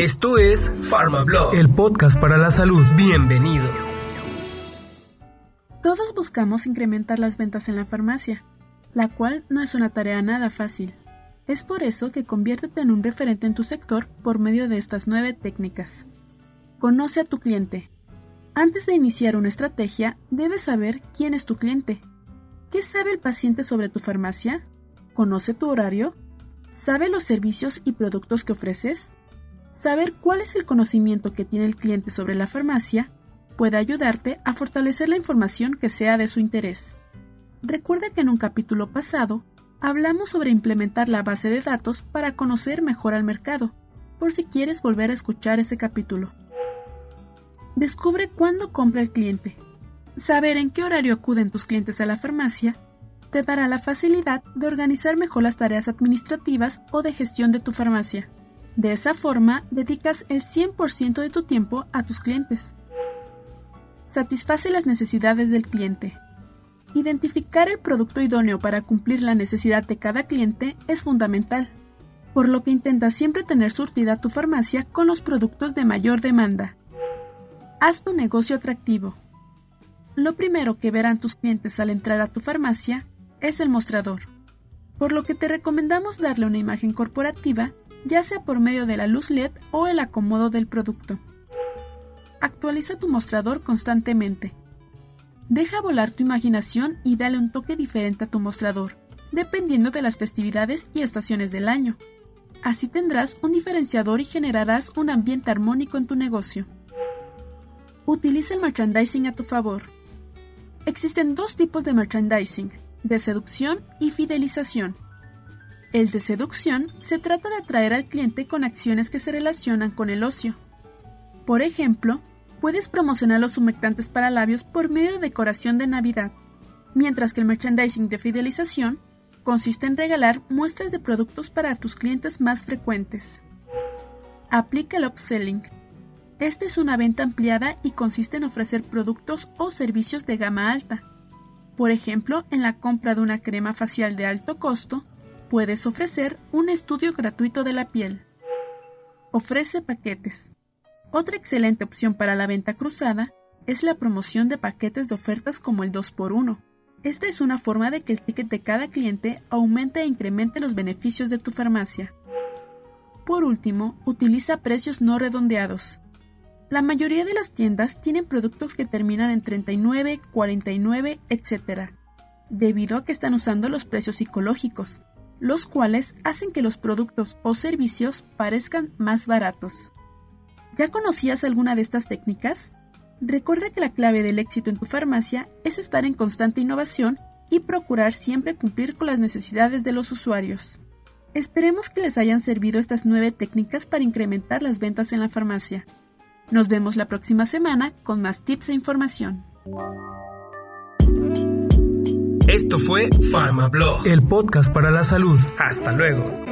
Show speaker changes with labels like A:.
A: Esto es PharmaBlog,
B: el podcast para la salud.
A: Bienvenidos.
C: Todos buscamos incrementar las ventas en la farmacia, la cual no es una tarea nada fácil. Es por eso que conviértete en un referente en tu sector por medio de estas nueve técnicas. Conoce a tu cliente. Antes de iniciar una estrategia, debes saber quién es tu cliente. ¿Qué sabe el paciente sobre tu farmacia? ¿Conoce tu horario? ¿Sabe los servicios y productos que ofreces? Saber cuál es el conocimiento que tiene el cliente sobre la farmacia puede ayudarte a fortalecer la información que sea de su interés. Recuerda que en un capítulo pasado hablamos sobre implementar la base de datos para conocer mejor al mercado, por si quieres volver a escuchar ese capítulo. Descubre cuándo compra el cliente. Saber en qué horario acuden tus clientes a la farmacia te dará la facilidad de organizar mejor las tareas administrativas o de gestión de tu farmacia. De esa forma, dedicas el 100% de tu tiempo a tus clientes. Satisface las necesidades del cliente. Identificar el producto idóneo para cumplir la necesidad de cada cliente es fundamental, por lo que intenta siempre tener surtida tu farmacia con los productos de mayor demanda. Haz tu negocio atractivo. Lo primero que verán tus clientes al entrar a tu farmacia es el mostrador, por lo que te recomendamos darle una imagen corporativa, ya sea por medio de la luz LED o el acomodo del producto. Actualiza tu mostrador constantemente. Deja volar tu imaginación y dale un toque diferente a tu mostrador, dependiendo de las festividades y estaciones del año. Así tendrás un diferenciador y generarás un ambiente armónico en tu negocio. Utiliza el merchandising a tu favor. Existen dos tipos de merchandising, de seducción y fidelización. El de seducción se trata de atraer al cliente con acciones que se relacionan con el ocio. Por ejemplo, puedes promocionar los humectantes para labios por medio de decoración de Navidad, mientras que el merchandising de fidelización consiste en regalar muestras de productos para tus clientes más frecuentes. Aplica el upselling. Esta es una venta ampliada y consiste en ofrecer productos o servicios de gama alta, por ejemplo, en la compra de una crema facial de alto costo, puedes ofrecer un estudio gratuito de la piel. Ofrece paquetes. Otra excelente opción para la venta cruzada es la promoción de paquetes de ofertas como el 2x1. Esta es una forma de que el ticket de cada cliente aumente e incremente los beneficios de tu farmacia. Por último, utiliza precios no redondeados. La mayoría de las tiendas tienen productos que terminan en 39, 49, etc., debido a que están usando los precios psicológicos, los cuales hacen que los productos o servicios parezcan más baratos. ¿Ya conocías alguna de estas técnicas? Recuerda que la clave del éxito en tu farmacia es estar en constante innovación y procurar siempre cumplir con las necesidades de los usuarios. Esperemos que les hayan servido estas nueve técnicas para incrementar las ventas en la farmacia. Nos vemos la próxima semana con más tips e información.
A: Esto fue PharmaBlog,
B: el podcast para la salud.
A: Hasta luego.